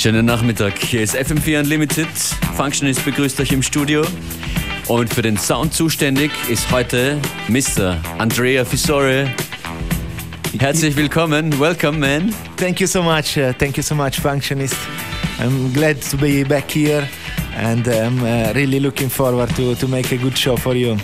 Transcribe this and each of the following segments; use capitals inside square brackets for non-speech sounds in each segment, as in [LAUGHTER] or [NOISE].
Schönen Nachmittag. Hier ist FM4 Unlimited. Functionist begrüßt euch im Studio. Und für den Sound zuständig ist heute Mr. Andrea Fisore. Herzlich willkommen. Welcome, man. Thank you so much. Uh, thank you so much, Functionist. I'm glad to be back here and I'm uh, really looking forward to, to make a good show for you.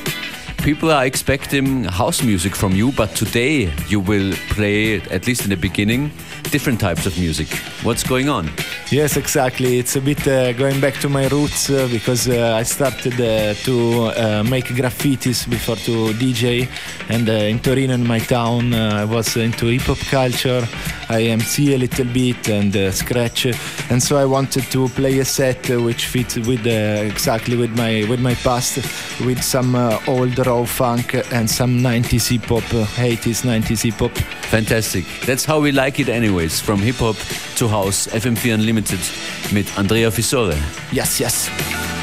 People are expecting house music from you, but today you will play, at least in the beginning, different types of music. What's going on? Yes, exactly. It's a bit uh, going back to my roots uh, because uh, I started uh, to uh, make graffitis before to DJ, and uh, in Torino, in my town, I was into hip hop culture. I MC a little bit and uh, scratch, and so I wanted to play a set which fits with uh, exactly with my with my past, with some uh, old raw funk and some 90s hip hop, 80s 90s hip hop. Fantastic. That's how we like it anyways, from hip hop to house, FM4 Unlimited mit Andrea Fissore. Yes, yes.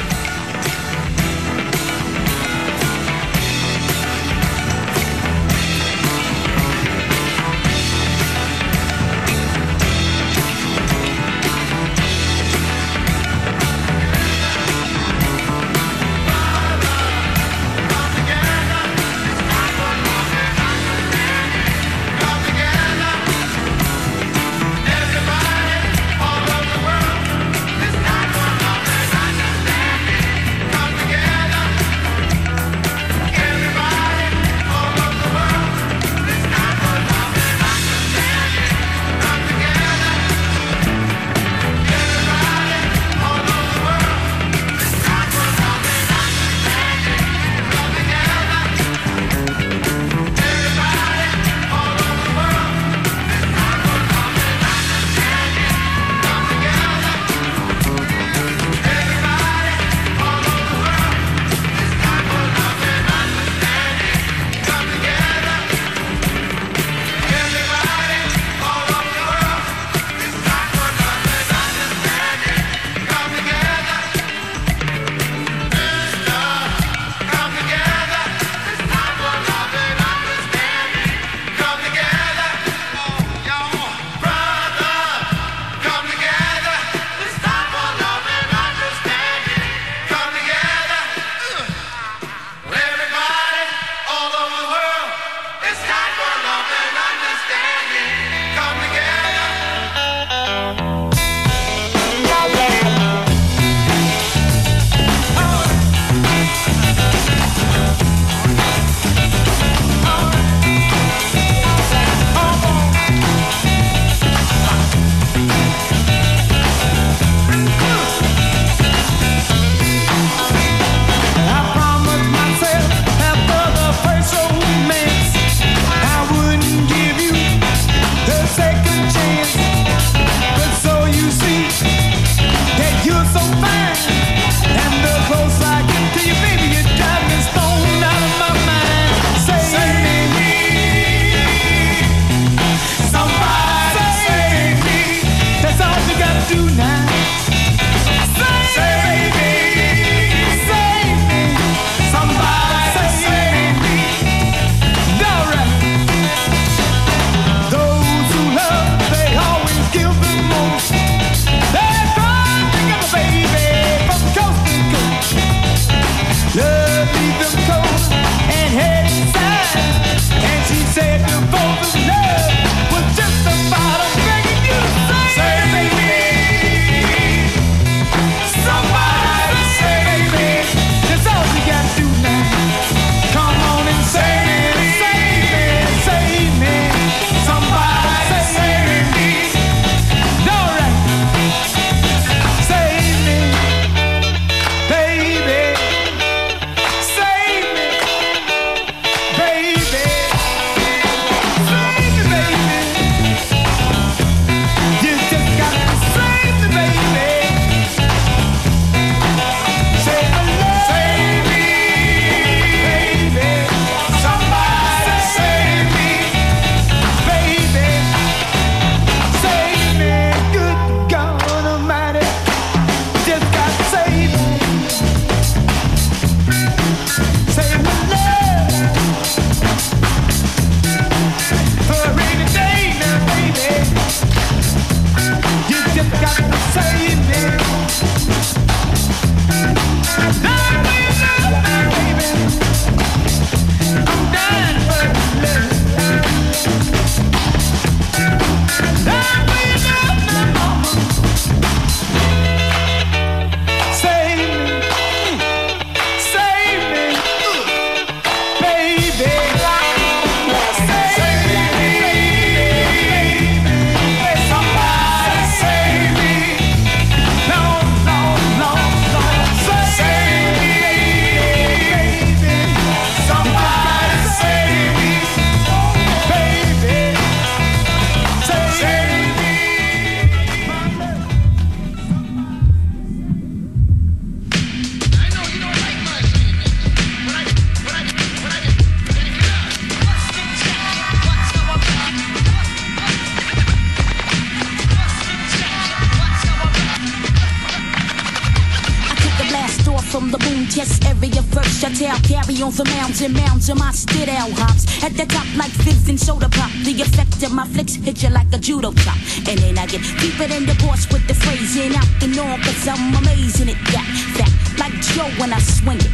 Judo chop. And then I get deeper than the boss with the phrasing out the norm. Cause I'm amazing at that. That like Joe when I swing it.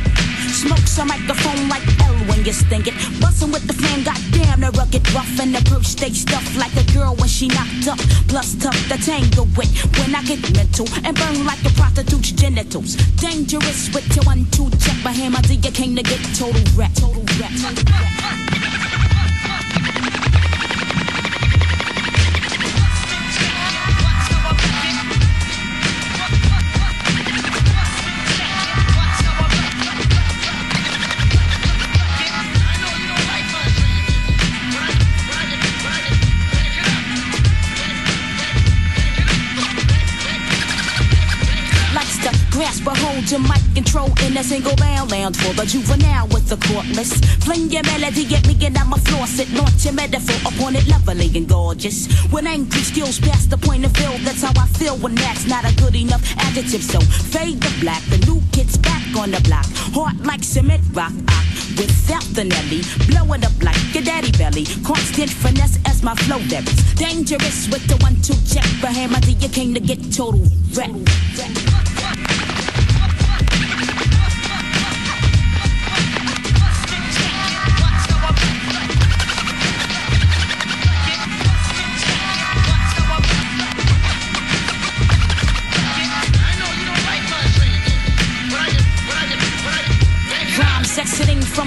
Smokes a microphone like L when you sting it. Bustin' with the flame, goddamn, the rugged rough. And the perch stay stuffed like a girl when she knocked up. Plus tough to tangle with when I get mental. And burn like a prostitute's genitals. Dangerous with your one, two, check. But hammer till you came to get total rap. A single bound lounge for the juvenile with the courtless. Fling your melody, get me get out my floor, sit, launch your metaphor upon it, lovely and gorgeous. When angry skills past the point of view, that's how I feel when that's not a good enough adjective. So fade the black, the new kid's back on the block, hard like cement rock. I, without the Nelly, blowing up like a daddy belly, constant finesse as my flow varies. Dangerous with the one-two check, but hammer till you came to get total wreck.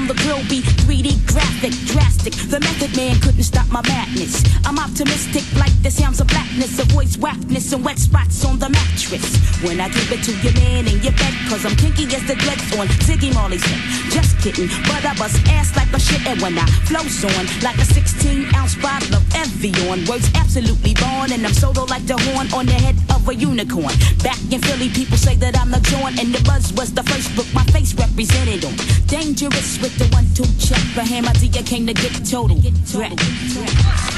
From the grill be 3D graphic, drastic. The method man couldn't stop my madness. I'm optimistic like the sounds of blackness, avoids whackness and wet spots on the mattress. When I give it to your man in your bed, cause I'm kinky as the dreads on Ziggy Marley's head. Just kidding, but I bust ass like a shit and when I flows on like a 16 ounce bottle of Evian. Words absolutely born and I'm solo like the horn on the head of a unicorn. Back in Philly, people say that I'm the joint and the buzz was the first book my face represented on. Dangerous with the one two check, but hammer till you came to get the total. Wreck. I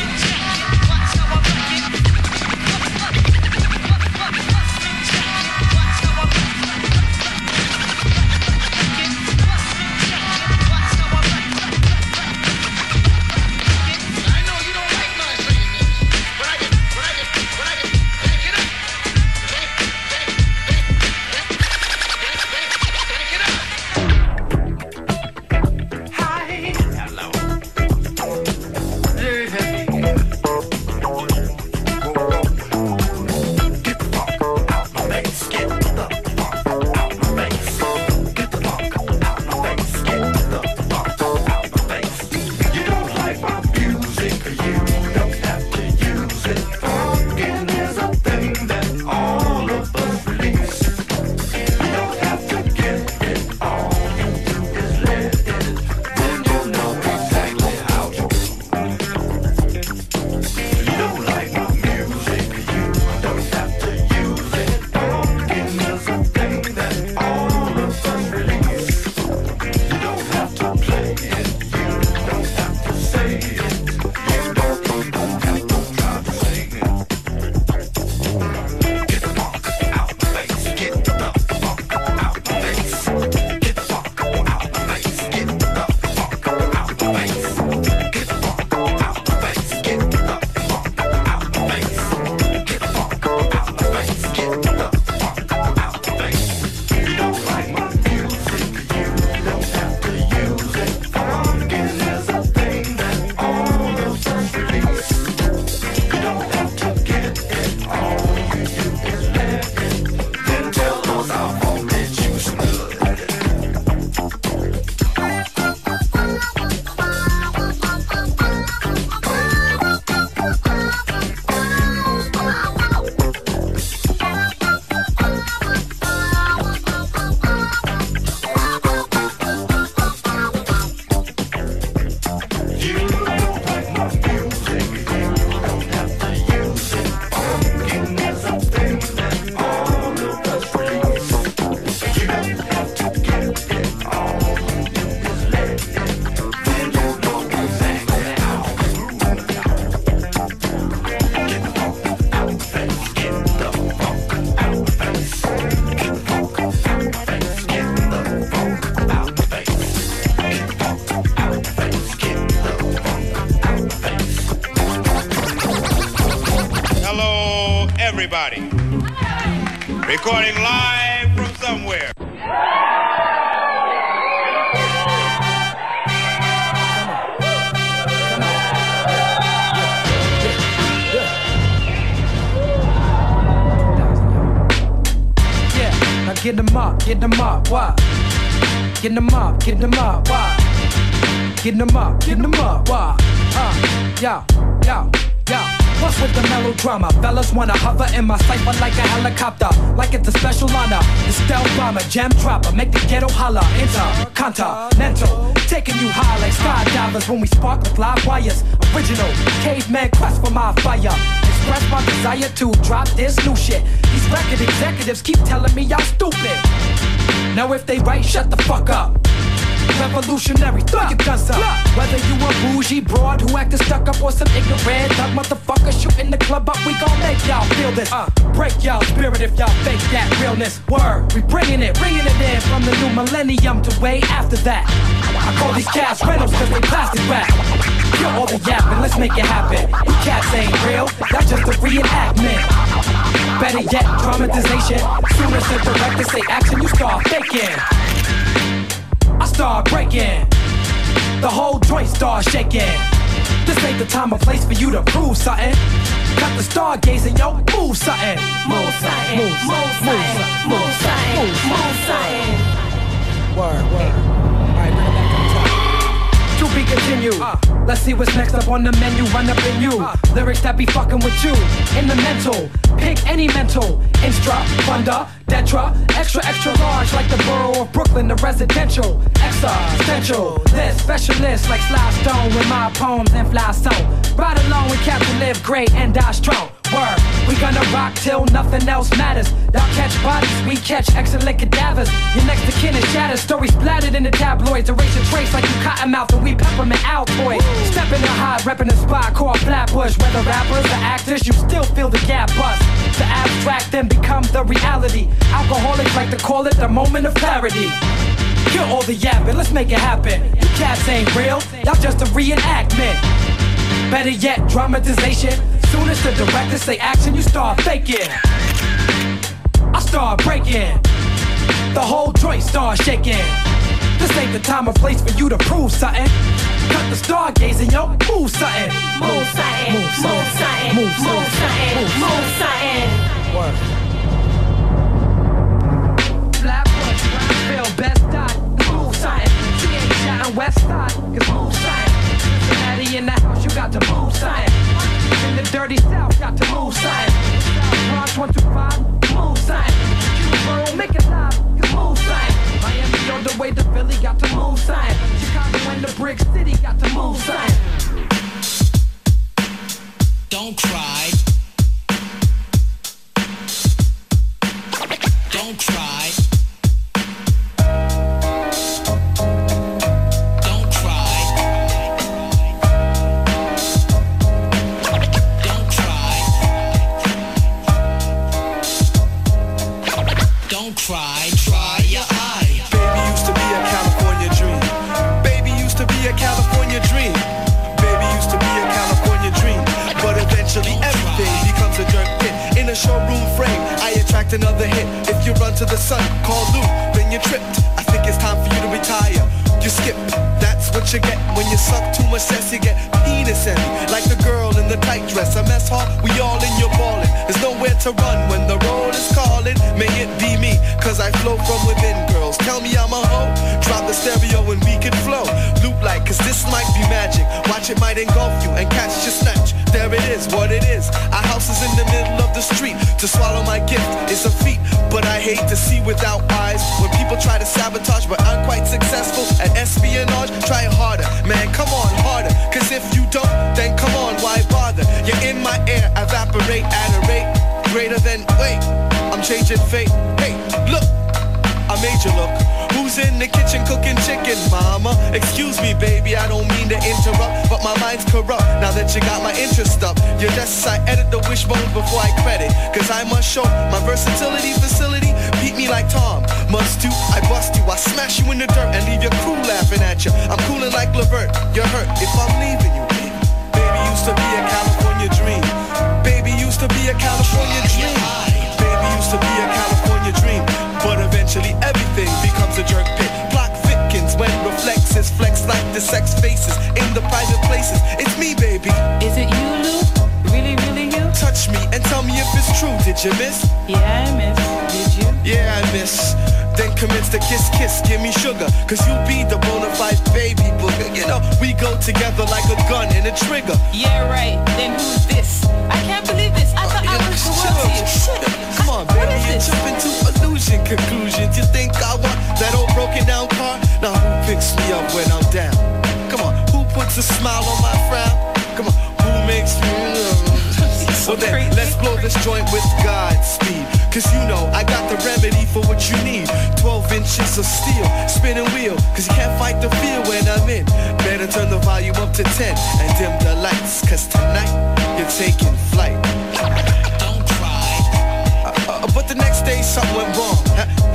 melodrama? Fellas wanna hover in my cipher like a helicopter, like it's a special honor. The stealth bomber, jam dropper, make the ghetto holler. Intercontinental, taking you high like skydivers when we spark with live wires. Original caveman quest for my fire. Express my desire to drop this new shit. These record executives keep telling me y'all stupid. Now if they right, shut the fuck up. Revolutionary, throw your guns up. Whether you a bougie broad who acted stuck up or some ignorant thug motherfucker shooting the club up, we gon' make y'all feel this. Uh, break y'all spirit if y'all fake that realness. Word, we bringing it, bringing it in from the new millennium to way after that. I call these cats rentals cause they plastic wrap. Kill all the yapping, let's make it happen. You cats ain't real, y'all just a reenactment. Better yet, dramatization. Soon as director say action, you start faking. Start breaking. The whole joint start shaking. This ain't the time or place for you to prove something. Got the stargazing, yo, move something. Move something, move something, move something, move something. Word, word. Alright, bring it back to the top. To be continued. Uh, Let's see what's next up on the menu. Run up in you. Lyrics that be fucking with you. In the mental. Pick any mental. Instra, funda, detra. Extra, extra large like the borough of Brooklyn, the residential. Extra, Existential. This specialist like Sly Stone with my poems and fly stone. Ride along with Captain Live Great and die strong. Word, we gonna rock till nothing else matters. Y'all catch bodies, we catch excellent cadavers. Your next to kin is shattered, stories splattered in the tabloids. Erase a trace like you cottonmouth and we peppermint Altoid. Stepping the high, repping the spot called Flatbush. Whether rappers or actors, you still feel the gap bust. The abstract then become the reality. Alcoholics like to call it the moment of clarity. Kill all the yapping, let's make it happen. You cats ain't real, y'all just a reenactment. Better yet, dramatization. Soon as the director say action, you start faking. I start breaking. The whole joint start shaking. This ain't the time or place for you to prove something. Cut the stargazing, yo, move something. Move something, move something, move something, move something. Move something. Word. Flatbush, Brownsville, Bed-Stuy, move something. CH and West Side, cause move something. In the house, you got to move something. In the dirty South, got to move something. Bronx 125, move something. Borough, make it live, cause move something. Miami on the way to Philly, got to move something. Chicago and the Brick City, got to move something. Don't cry. Don't cry. Another hit. If you run to the sun, call Lou, then you're tripped. I think it's time for you to retire. You skip. What you get when you suck too much cess. You get penis envy, like the girl in the tight dress. A mess hall, we all in your ballin'. There's nowhere to run when the road is calling. May it be me, cause I flow from within. Girls tell me I'm a hoe. Drop the stereo and we can flow. Loop like, cause this might be magic. Watch it might engulf you and catch your snatch. There it is, what it is. Our house is in the middle of the street. To swallow my gift is a feat, but I hate to see without eyes. When people try to sabotage, but I'm quite successful at espionage. Try harder, man, come on, harder. Cause if you don't, then come on, why bother? You're in my air, evaporate at a rate greater than, wait, I'm changing fate. Hey, look, You look. Who's in the kitchen cooking chicken, mama? Excuse me, baby, I don't mean to interrupt, but my mind's corrupt. Now that you got my interest up, your desks I edit the wishbone before I credit. Cause I must show my versatility facility. Beat me like Tom. Must do, I bust you, I smash you in the dirt and leave your crew laughing at you. I'm cooling like Levert. You're hurt if I'm leaving you. Baby used to be a California dream. Baby used to be a California dream. Baby used to be a California California dream. But eventually everything becomes a jerk pit. Block Vitkins when reflexes flex like the sex faces in the private places. It's me, baby. Is it you, Lou? Really, really you? Touch me and tell me if it's true. Did you miss? Yeah, I miss. Did you? Yeah, I miss. Then commence the kiss, kiss, give me sugar. Cause you be the bona fide baby booger. You know, we go together like a gun and a trigger. Yeah, right. Then who's this? I can't believe this. I thought I was the world to you. Shit. Come on, baby, you this? jump into illusion conclusions. You think I want that old broken down car? Now who picks me up when I'm down? Come on, who puts a smile on my frown? Come on, who makes me So then, let's blow this joint with Godspeed. Cause you know, I got the remedy for what you need. 12 inches of steel, spinning wheel. Cause you can't fight the feel when I'm in. Better turn the volume up to 10 and dim the lights. Cause tonight, you're taking flight. Something went wrong.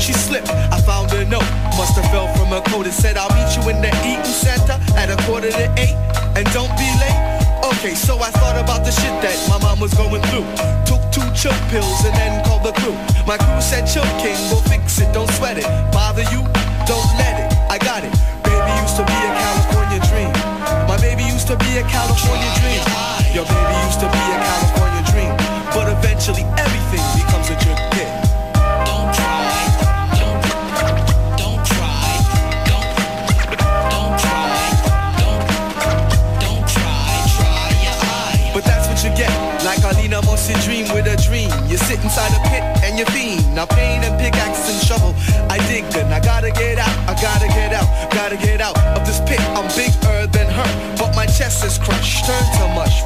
She slipped. I found a note. Must have fell from her coat. It said, I'll meet you in the eating center at a quarter to eight. And don't be late. Okay, so I thought about the shit that my mom was going through. Took two chill pills and then called the crew. My crew said, Chill King, we'll fix it. Don't sweat it. Bother you? Don't let it. I got it. Baby used to be a California dream. My baby used to be a California dream. Your baby to.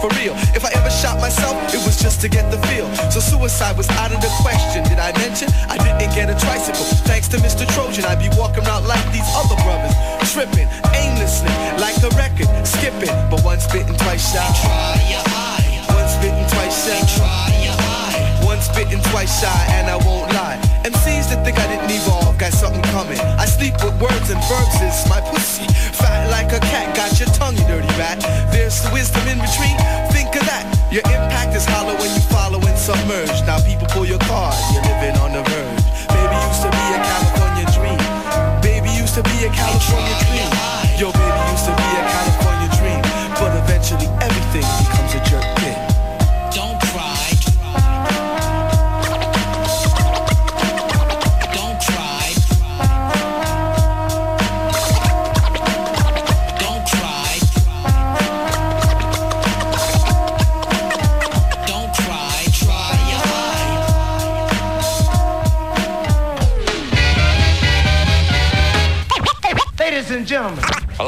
For real. If I ever shot myself, it was just to get the feel. So suicide was out of the question. Did I mention I didn't get a tricycle? Thanks to Mr. Trojan, I'd be walking around like these other brothers. Tripping aimlessly like a record. Skipping. But once bitten, twice shy. Try your eye. Once bitten, twice shy. Try your. Once bitten, twice shy, and I won't lie. MCs that think I didn't evolve got something coming. I sleep with words and verbs is my pussy. Fat like a cat, got your tongue, you dirty rat. There's the wisdom in retreat. Think of that. Your impact is hollow when you follow and submerge. Now people pull your card, you're living on the verge. Baby used to be a California dream. Baby used to be a California dream. Yo, baby used to be a California dream. But eventually everything becomes a jerk pit.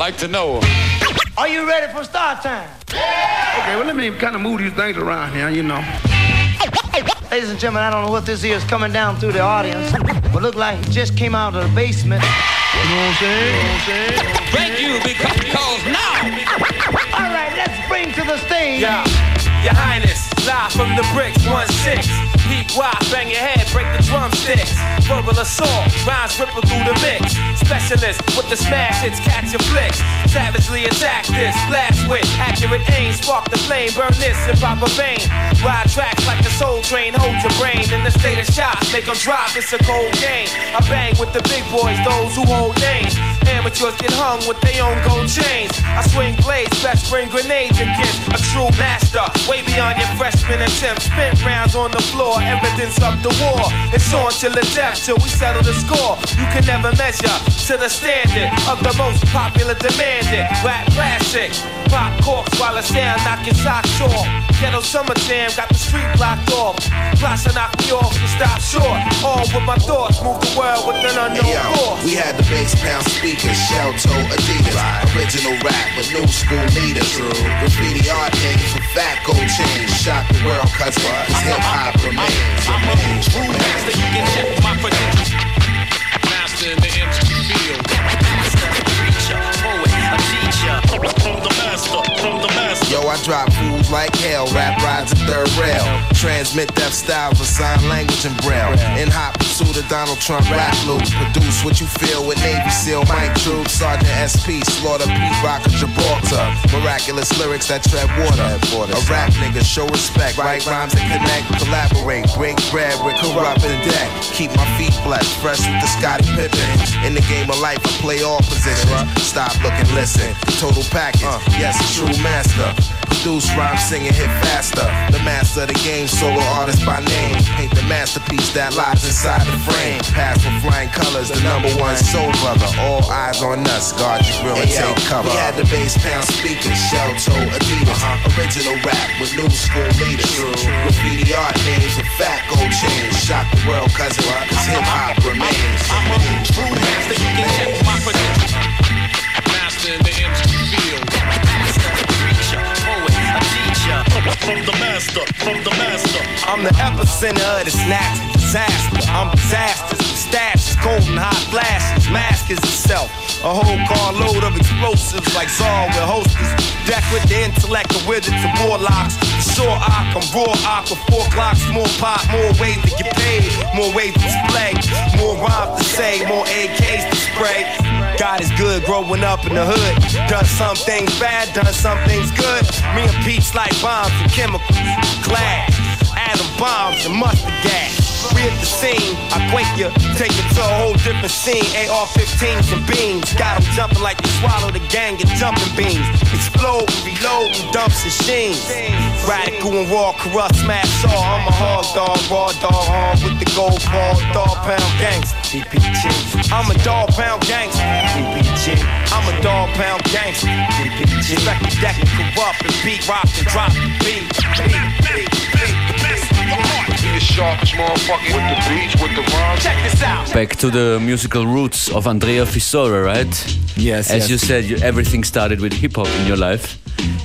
Like to know. are you ready for start time? Okay, well, let me kind of move these things around here, you know. Ladies and gentlemen, I don't know what this is coming down through the audience, but look like it just came out of the basement. You know what I'm saying? You know what I'm saying? Thank you because now. All right, let's bring to the stage. Yeah, Your Highness, live from the bricks, 1-6. Peak wide, bang your head, break the drumsticks. Verbal assault, rhymes ripple through the mix. Specialist with the smash hits, catch your flicks. Savagely attack this, blast with accurate aim. Spark the flame, burn this and in proper vein. Ride tracks like the soul train, hold your brain in the state of shock. Make 'em drop, it's a cold game. I bang with the big boys, those who hold names. Amateurs get hung with their own gold chains. I swing blades, best bring grenades against a true master. Way beyond your freshman attempt. Spin rounds on the floor, evidence of the war. It's on till the death, till we settle the score. You can never measure to the standard of the most popular demanded rap classic. Pop corks while the sound knocking socks off. Ghetto summer jam got the street blocked off. Plots to knock me off to stop short. All with my thoughts, move the world with an unknown Yo, force. we had the bass pound speakers, shell toe Adidas, original rap with new school leaders. Graffiti art niggas with fat gold chains, shock the world cause hip hop remains. Like hell. Rap rides a third rail. Transmit deaf style for sign language and braille. In hot pursuit of Donald Trump rap loop. Produce what you feel with Navy SEAL Mike Troop, Sergeant SP, Slaughter P. Rocker Gibraltar. Miraculous lyrics that tread water. A rap nigga, show respect. Write rhymes that connect, collaborate, break bread with corrupt and deck. Keep my feet blessed, fresh with the Scottie Pippen. In the game of life, I play all positions. Stop, look, and listen. Total package, yes, a true master. Produce rhyme, singing, hit faster. The master of the game, solo artist by name. Paint the masterpiece that lies inside the frame. Pass with flying colors, the number one soul brother. All eyes on us, guard your grill and take cover. We had the bass pound speakers, shell toe Adidas. Original rap with new school leaders. Graffiti art names and fat gold chains. Shock the world, cause, it- cause hip hop remains. I'm a true master, you can check my credentials. Master in the MC From the master, from the master. I'm the epicenter of the snaps, disaster. I'm disasters, stashes, golden hot flashes, mask is itself. A whole carload of explosives like Saul with hostess. Deck with the intellect of wizards and warlocks. Sure arc, I'm raw arc with four clocks, more pop, more ways to get paid, more ways to display, more rhymes to say, more AKs to spray. God is good growing up in the hood. Done some things bad, done some things good. Me and Pete's like bombs and chemicals, glass, atom bombs and mustard gas. At the scene, I quake you, take it to a whole different scene. AR-15s and beams, got 'em jumping like they swallowed a gang of jumping beans. Explode, reload, and dumps and sheens. Radical and raw, corrupt, smash all. I'm a hard dog, raw dog, hard with the gold ball, dog pound gangs. DPG. I'm a dog pound gangster. DPG. I'm a dog pound gangster. DPG. The deck corrupt and beat, rock and drop the beat. Beat, beat, beat, Back to the musical roots of Andrea Fisore, right? Yes, As yes. you said, you, everything started with hip hop in your life.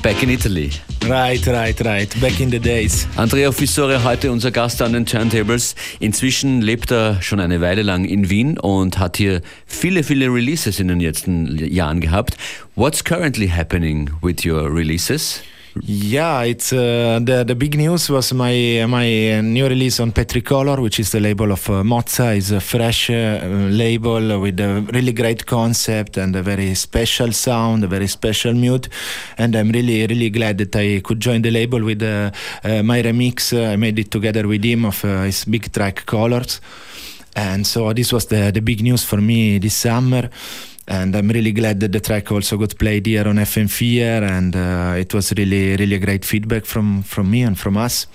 Back in Italy. Right, right, right. Back in the days. Andrea Fisore, heute unser Gast an den Turntables. Inzwischen lebt er schon eine Weile lang in Wien und hat hier viele, viele Releases in den letzten Jahren gehabt. What's currently happening with your releases? Yeah, it's uh, the the big news was my my new release on Petricolor, which is the label of uh, Mozza. is a fresh uh, label with a really great concept and a very special sound, a very special mood. And I'm really really glad that I could join the label with uh, uh, my remix. I made it together with him of uh, his big track Colors. And so this was the, the big news for me this summer. And I'm really glad that the track also got played here on FM4, and uh, it was really, really great feedback from from me and from us.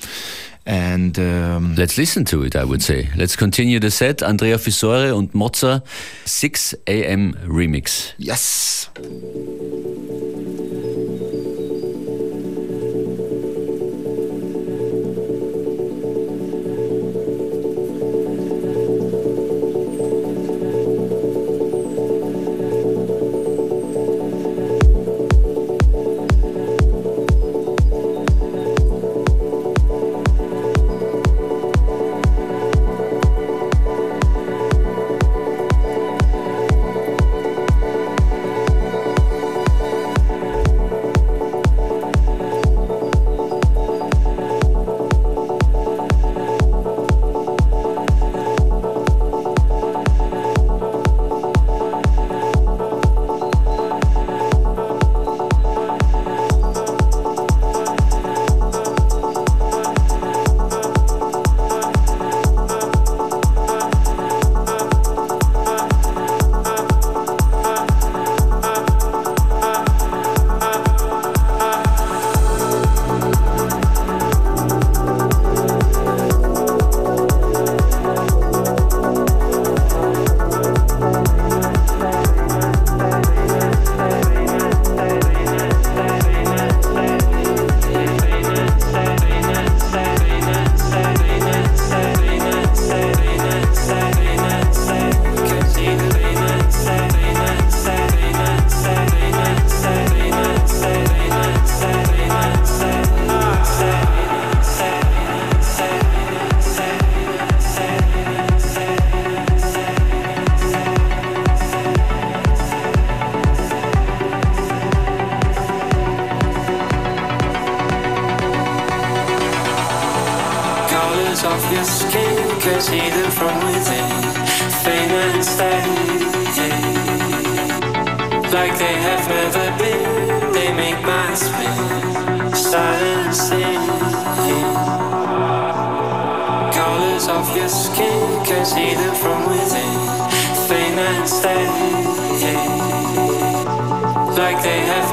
And um, Let's listen to it, I would say. Let's continue the set. Andrea Fissore and Mozza 6 AM Remix. yes,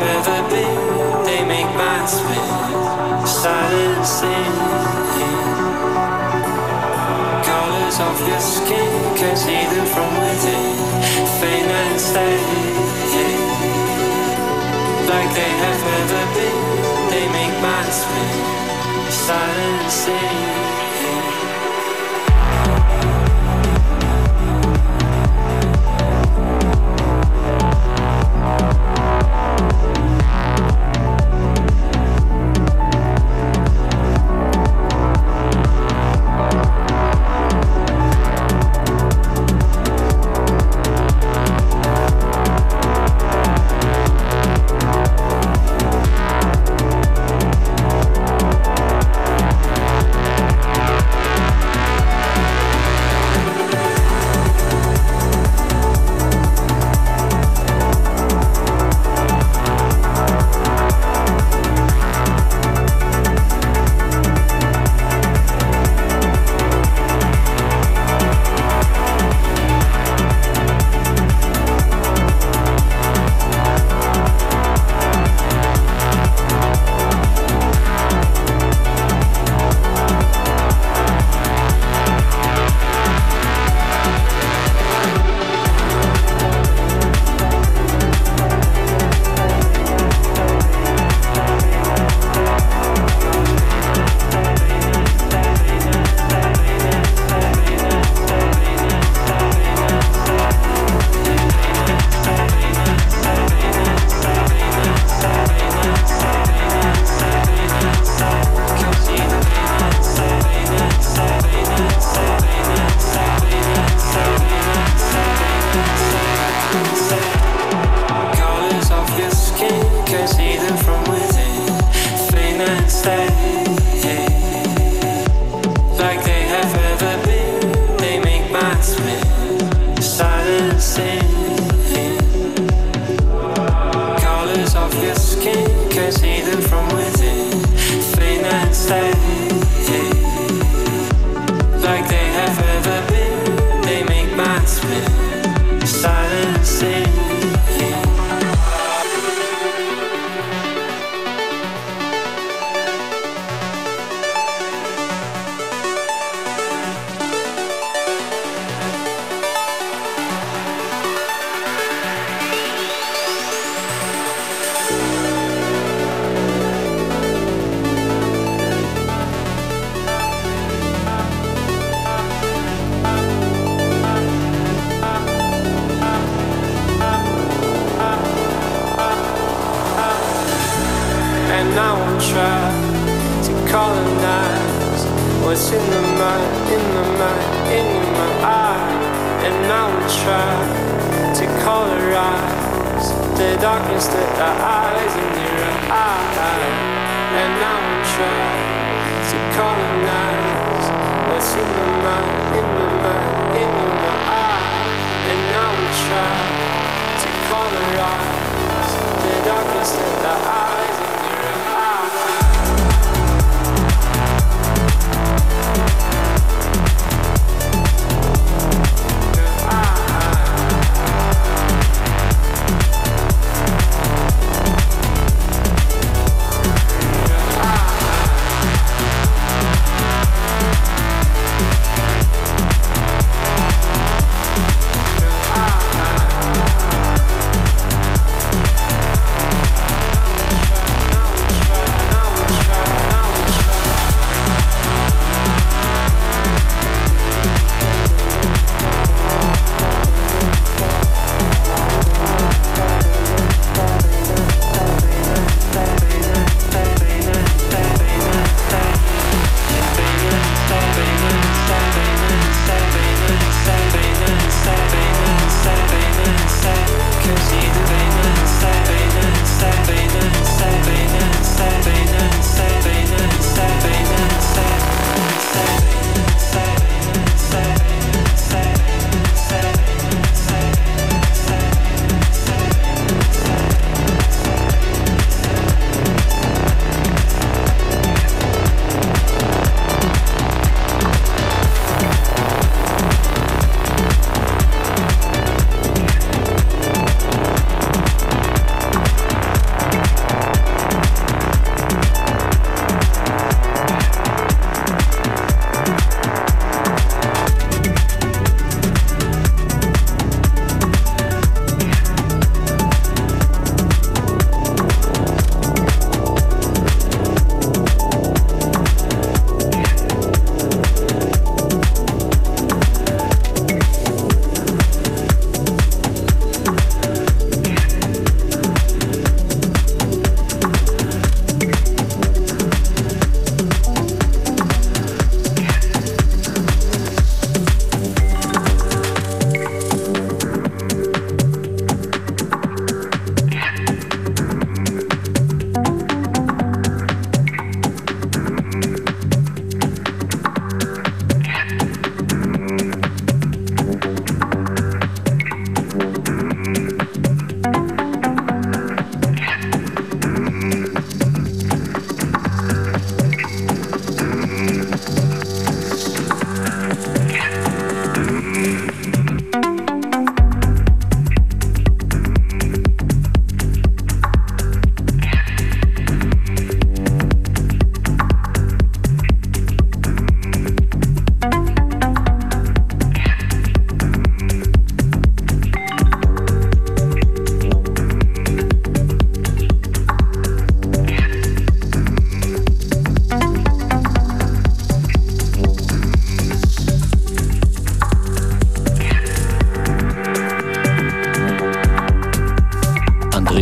never been, they make my spin. Silencing. Colors Colors of your skin, can see them from within. Fame and stay. Like they have never been, they make my spin. Silencing. Colors mind, in the mind, in my eye. And I won't try to colorize the darkness that lies in your eye. And I won't try to colonize what's in the mind, in the mind, in my eye. And I won't try to colorize the darkness that lies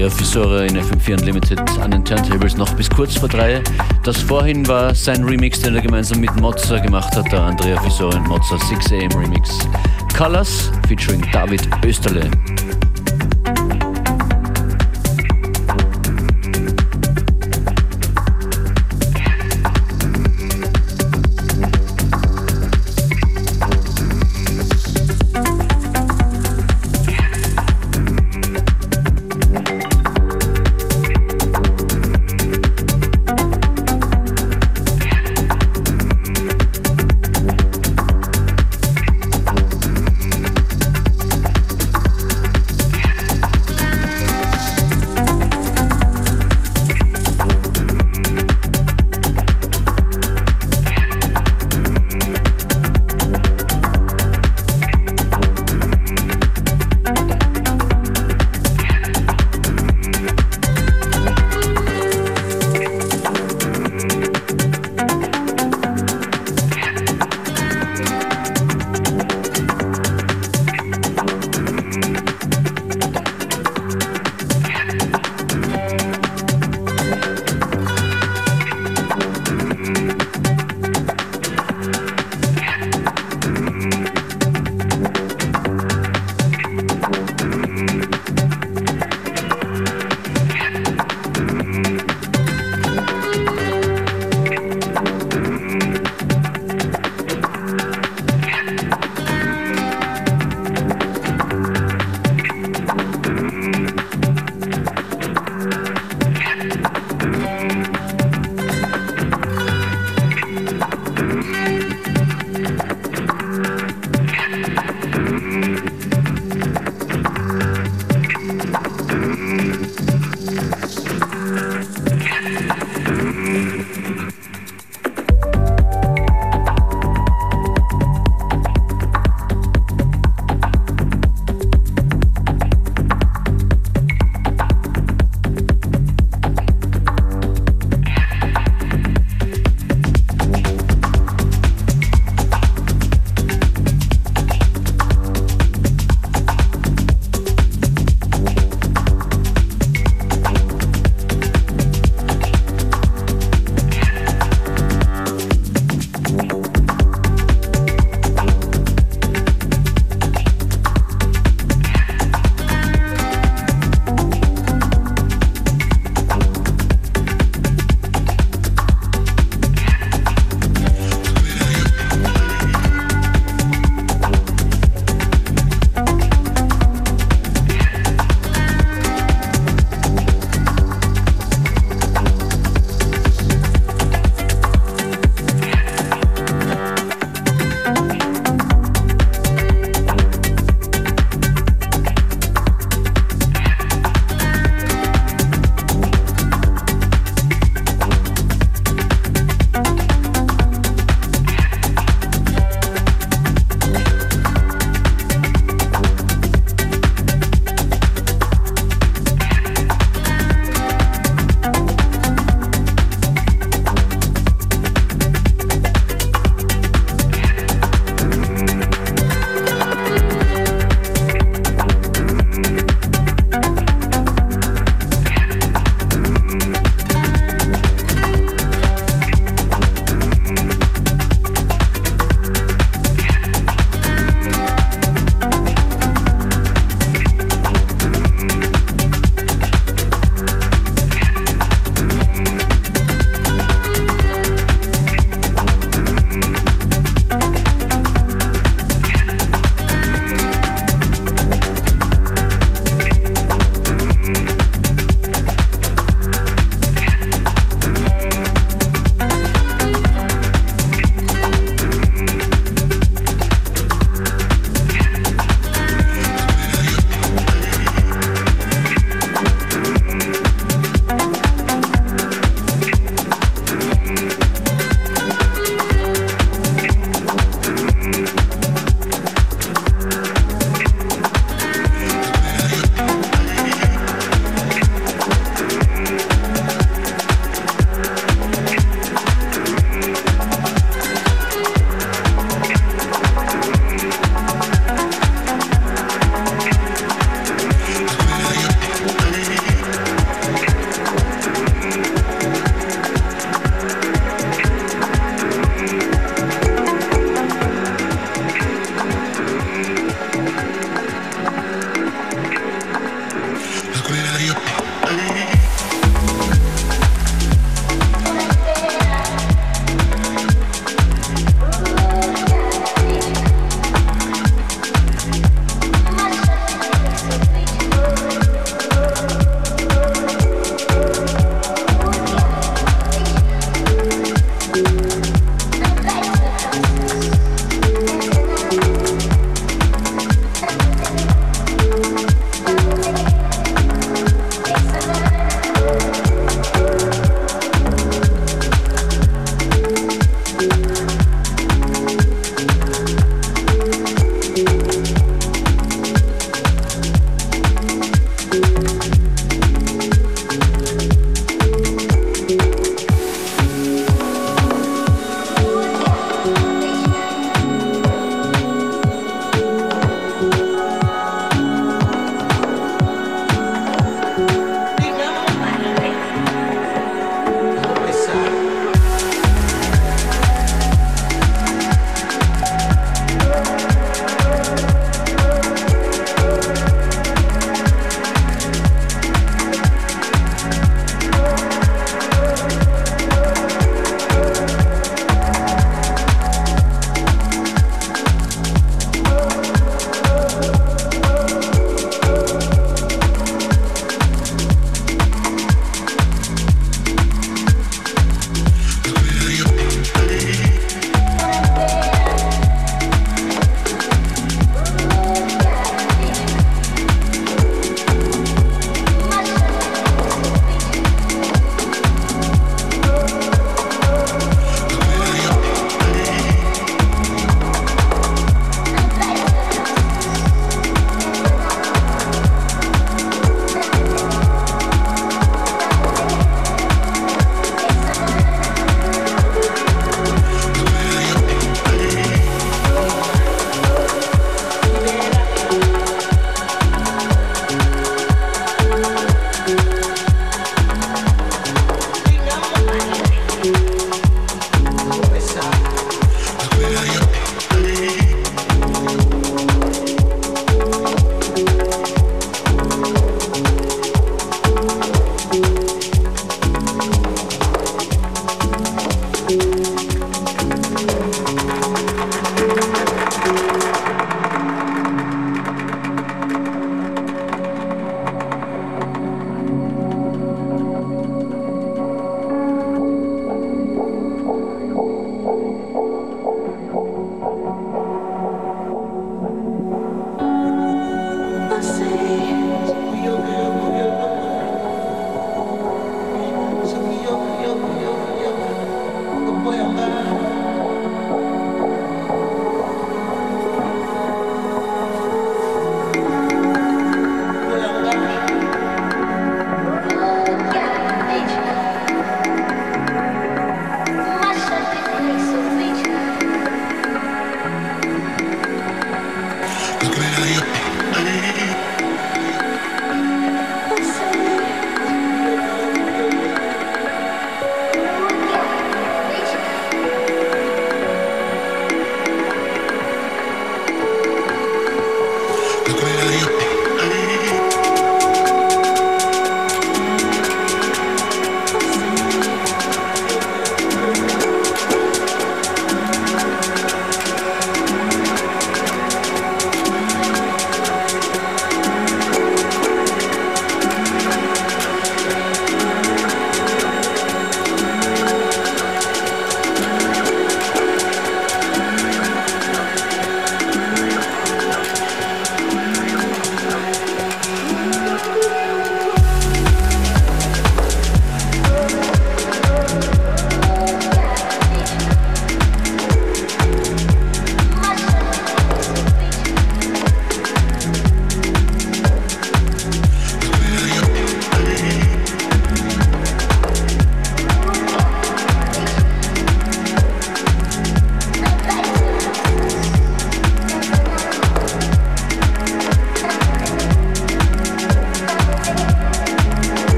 Andrea Fisore in FM4 Unlimited an den Turntables noch bis kurz vor drei. Das vorhin war sein Remix, den er gemeinsam mit Mozza gemacht hat, der Andrea Fisore und Mozza 6am Remix. Colors featuring David Österle.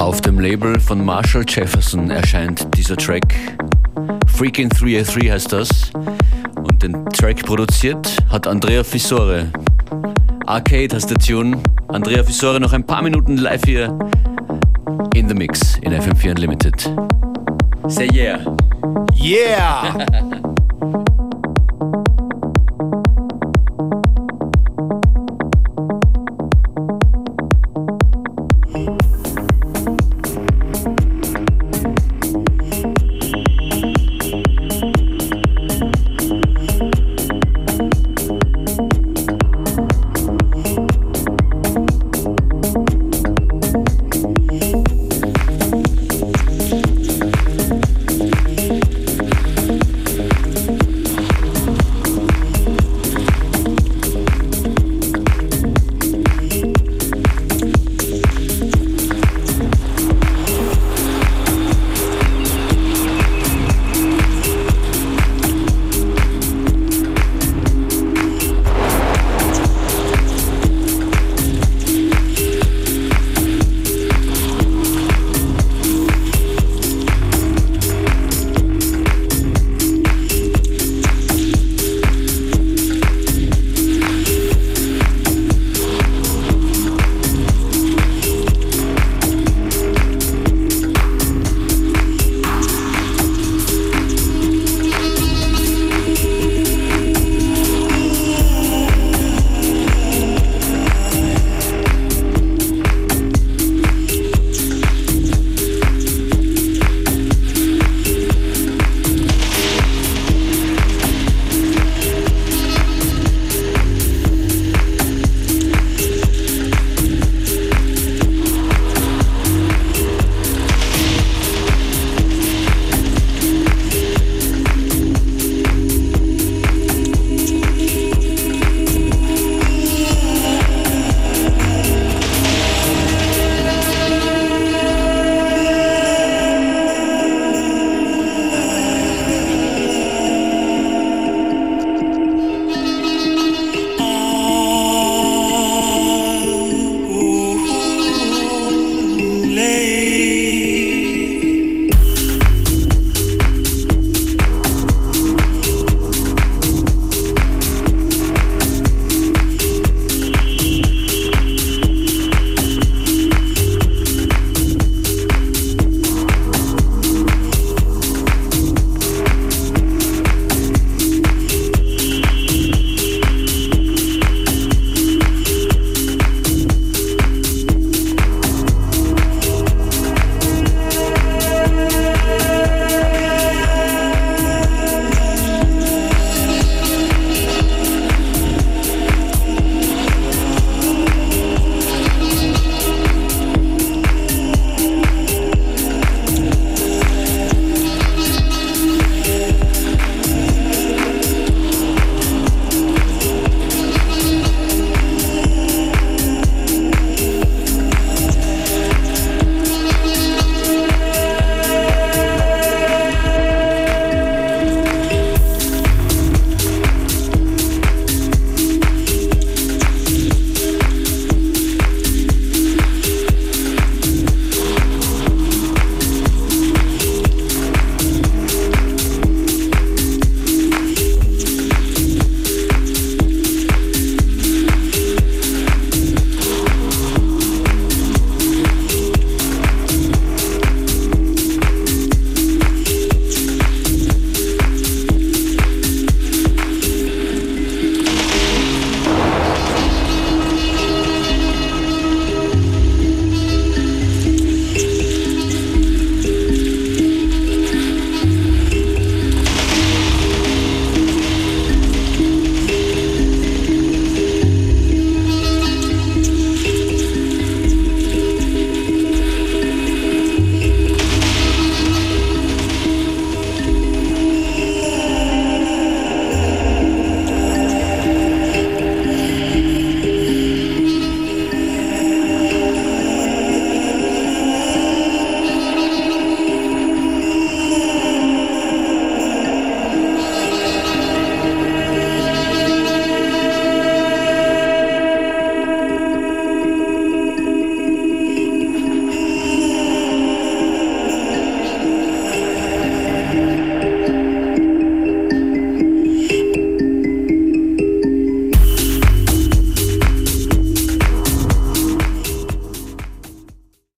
Auf dem Label von Marshall Jefferson erscheint dieser Track. Freaking 303 heißt das. Und den Track produziert hat Andrea Fissore. Arcade heißt der Tune. Andrea Fissore noch ein paar Minuten live hier in the Mix in FM4 Unlimited. Say yeah. Yeah! [LAUGHS]